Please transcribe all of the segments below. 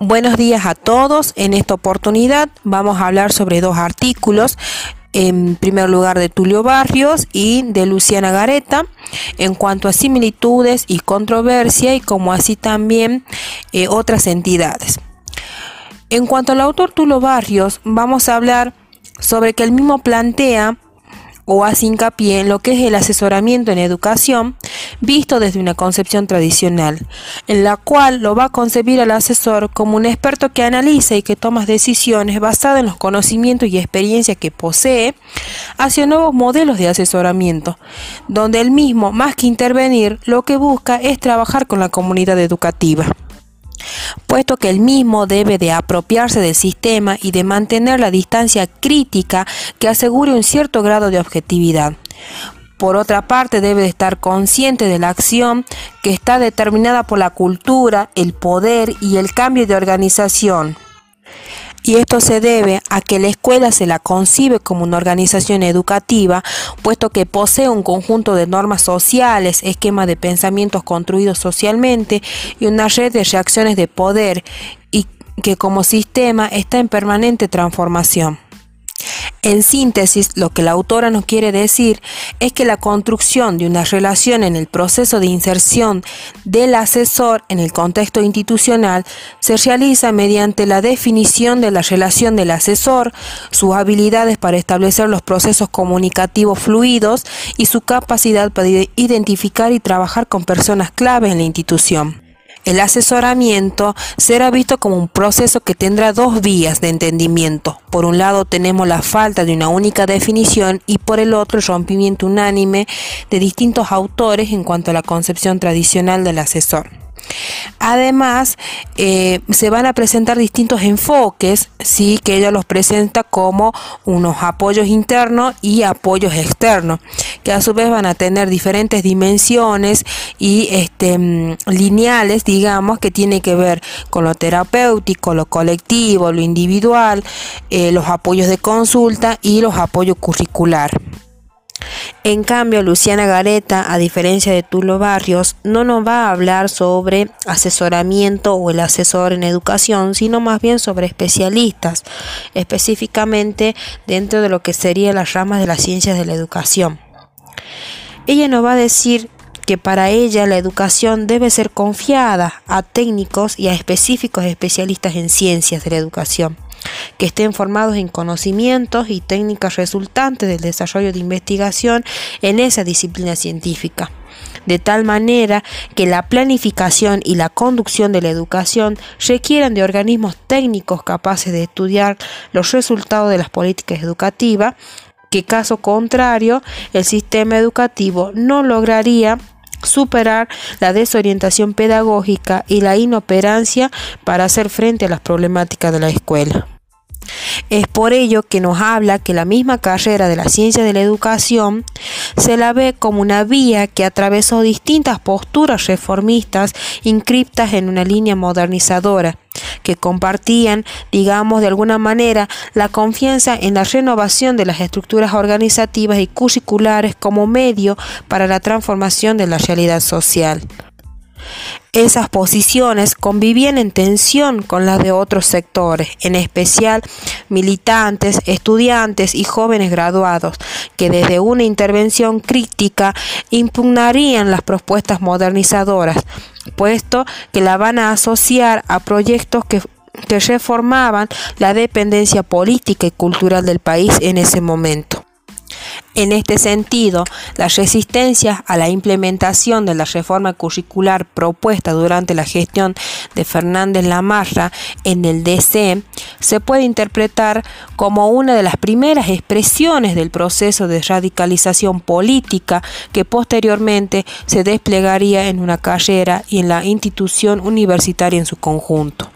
Buenos días a todos. En esta oportunidad vamos a hablar sobre dos artículos. En primer lugar de Tulio Barrios y de Luciana Gareta en cuanto a similitudes y controversia y como así también eh, otras entidades. En cuanto al autor Tulio Barrios, vamos a hablar sobre que el mismo plantea o hace hincapié en lo que es el asesoramiento en educación visto desde una concepción tradicional, en la cual lo va a concebir al asesor como un experto que analiza y que toma decisiones basadas en los conocimientos y experiencias que posee hacia nuevos modelos de asesoramiento, donde el mismo, más que intervenir, lo que busca es trabajar con la comunidad educativa puesto que el mismo debe de apropiarse del sistema y de mantener la distancia crítica que asegure un cierto grado de objetividad. Por otra parte, debe de estar consciente de la acción que está determinada por la cultura, el poder y el cambio de organización y esto se debe a que la escuela se la concibe como una organización educativa, puesto que posee un conjunto de normas sociales, esquemas de pensamientos construidos socialmente y una red de reacciones de poder y que como sistema está en permanente transformación. En síntesis, lo que la autora nos quiere decir es que la construcción de una relación en el proceso de inserción del asesor en el contexto institucional se realiza mediante la definición de la relación del asesor, sus habilidades para establecer los procesos comunicativos fluidos y su capacidad para identificar y trabajar con personas clave en la institución. El asesoramiento será visto como un proceso que tendrá dos vías de entendimiento. Por un lado tenemos la falta de una única definición y por el otro el rompimiento unánime de distintos autores en cuanto a la concepción tradicional del asesor. Además, eh, se van a presentar distintos enfoques, sí, que ella los presenta como unos apoyos internos y apoyos externos, que a su vez van a tener diferentes dimensiones y este, mm, lineales, digamos, que tiene que ver con lo terapéutico, lo colectivo, lo individual, eh, los apoyos de consulta y los apoyos curricular. En cambio, Luciana Gareta, a diferencia de Tulo Barrios, no nos va a hablar sobre asesoramiento o el asesor en educación, sino más bien sobre especialistas, específicamente dentro de lo que serían las ramas de las ciencias de la educación. Ella nos va a decir que para ella la educación debe ser confiada a técnicos y a específicos especialistas en ciencias de la educación que estén formados en conocimientos y técnicas resultantes del desarrollo de investigación en esa disciplina científica. De tal manera que la planificación y la conducción de la educación requieran de organismos técnicos capaces de estudiar los resultados de las políticas educativas, que caso contrario el sistema educativo no lograría superar la desorientación pedagógica y la inoperancia para hacer frente a las problemáticas de la escuela. Es por ello que nos habla que la misma carrera de la ciencia de la educación se la ve como una vía que atravesó distintas posturas reformistas inscriptas en una línea modernizadora que compartían, digamos de alguna manera, la confianza en la renovación de las estructuras organizativas y curriculares como medio para la transformación de la realidad social. Esas posiciones convivían en tensión con las de otros sectores, en especial militantes, estudiantes y jóvenes graduados, que desde una intervención crítica impugnarían las propuestas modernizadoras, puesto que la van a asociar a proyectos que que reformaban la dependencia política y cultural del país en ese momento. En este sentido, la resistencia a la implementación de la reforma curricular propuesta durante la gestión de Fernández Lamarra en el DC se puede interpretar como una de las primeras expresiones del proceso de radicalización política que posteriormente se desplegaría en una carrera y en la institución universitaria en su conjunto.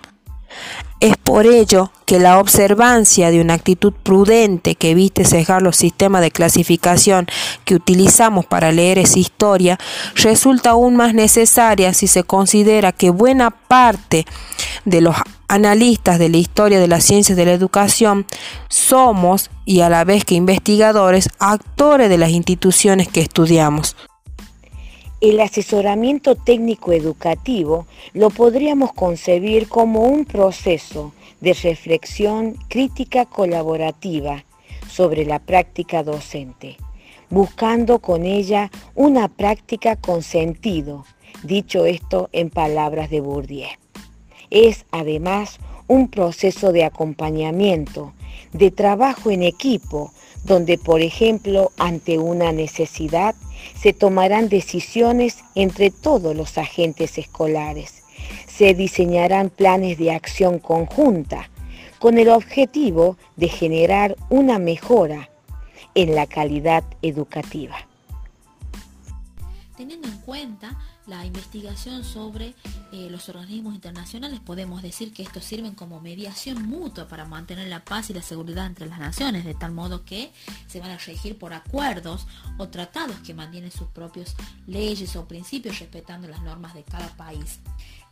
Es por ello que la observancia de una actitud prudente que evite cejar los sistemas de clasificación que utilizamos para leer esa historia resulta aún más necesaria si se considera que buena parte de los analistas de la historia de las ciencias de la educación somos y a la vez que investigadores actores de las instituciones que estudiamos. El asesoramiento técnico educativo lo podríamos concebir como un proceso de reflexión crítica colaborativa sobre la práctica docente, buscando con ella una práctica con sentido, dicho esto en palabras de Bourdieu. Es además un proceso de acompañamiento, de trabajo en equipo, donde, por ejemplo, ante una necesidad, se tomarán decisiones entre todos los agentes escolares. Se diseñarán planes de acción conjunta con el objetivo de generar una mejora en la calidad educativa. Teniendo en cuenta la investigación sobre eh, los organismos internacionales, podemos decir que estos sirven como mediación mutua para mantener la paz y la seguridad entre las naciones, de tal modo que se van a regir por acuerdos o tratados que mantienen sus propias leyes o principios respetando las normas de cada país.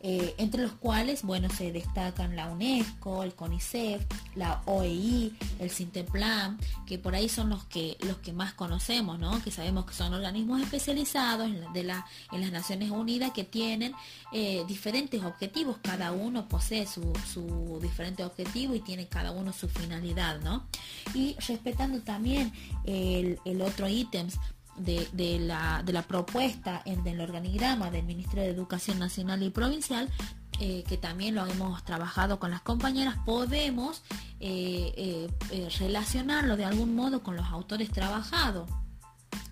Eh, entre los cuales, bueno, se destacan la UNESCO, el CONICET, la OEI, el Sinteplan, que por ahí son los que, los que más conocemos, ¿no? Que sabemos que son organismos especializados en, de la, en las Naciones Unidas que tienen eh, diferentes objetivos, cada uno posee su, su, diferente objetivo y tiene cada uno su finalidad, ¿no? Y respetando también el, el otro ítems de, la, propuesta en el organigrama del Ministerio de Educación Nacional y Provincial, eh, que también lo hemos trabajado con las compañeras, podemos eh, eh, relacionarlo de algún modo con los autores trabajados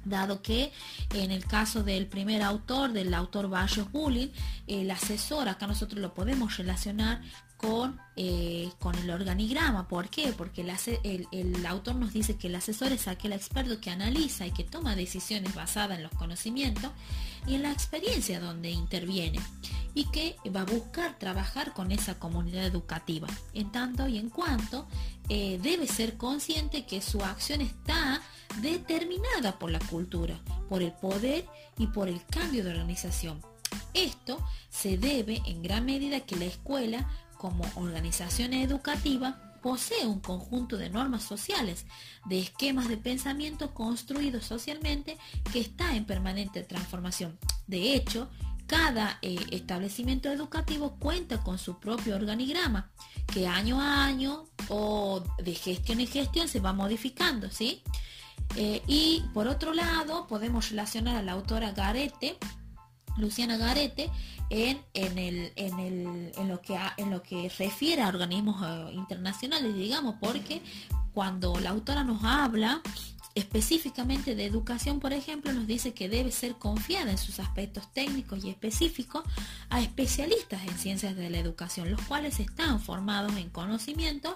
dado que en el caso del primer autor, del autor Barrios Bullying, el asesor, acá nosotros lo podemos relacionar con, eh, con el organigrama. ¿Por qué? Porque el, autor nos dice que el asesor es aquel experto que analiza y que toma decisiones basadas en los conocimientos y en la experiencia donde interviene y que va a buscar trabajar con esa comunidad educativa. En tanto y en cuanto eh, debe ser consciente que su acción está determinada por la cultura, por el poder y por el cambio de organización. Esto se debe en gran medida que la escuela como organización educativa posee un conjunto de normas sociales, de esquemas de pensamiento construidos socialmente que está en permanente transformación. De hecho, cada eh, establecimiento educativo cuenta con su propio organigrama, que año a año o de gestión en gestión se va modificando, ¿sí? Eh, y por otro lado, podemos relacionar a la autora Garete Luciana Garete en, lo que en lo que refiere a organismos eh, internacionales, digamos, porque cuando la autora nos habla específicamente de educación, por ejemplo, nos dice que debe ser confiada en sus aspectos técnicos y específicos a especialistas en ciencias de la educación, los cuales están formados en conocimientos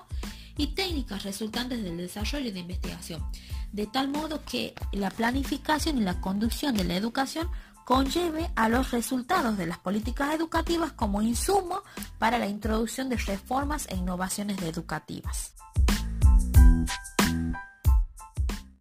y técnicas resultantes del desarrollo de investigación, de tal modo que la planificación y la conducción de la educación conlleve a los resultados de las políticas educativas como insumo para la introducción de reformas e innovaciones educativas.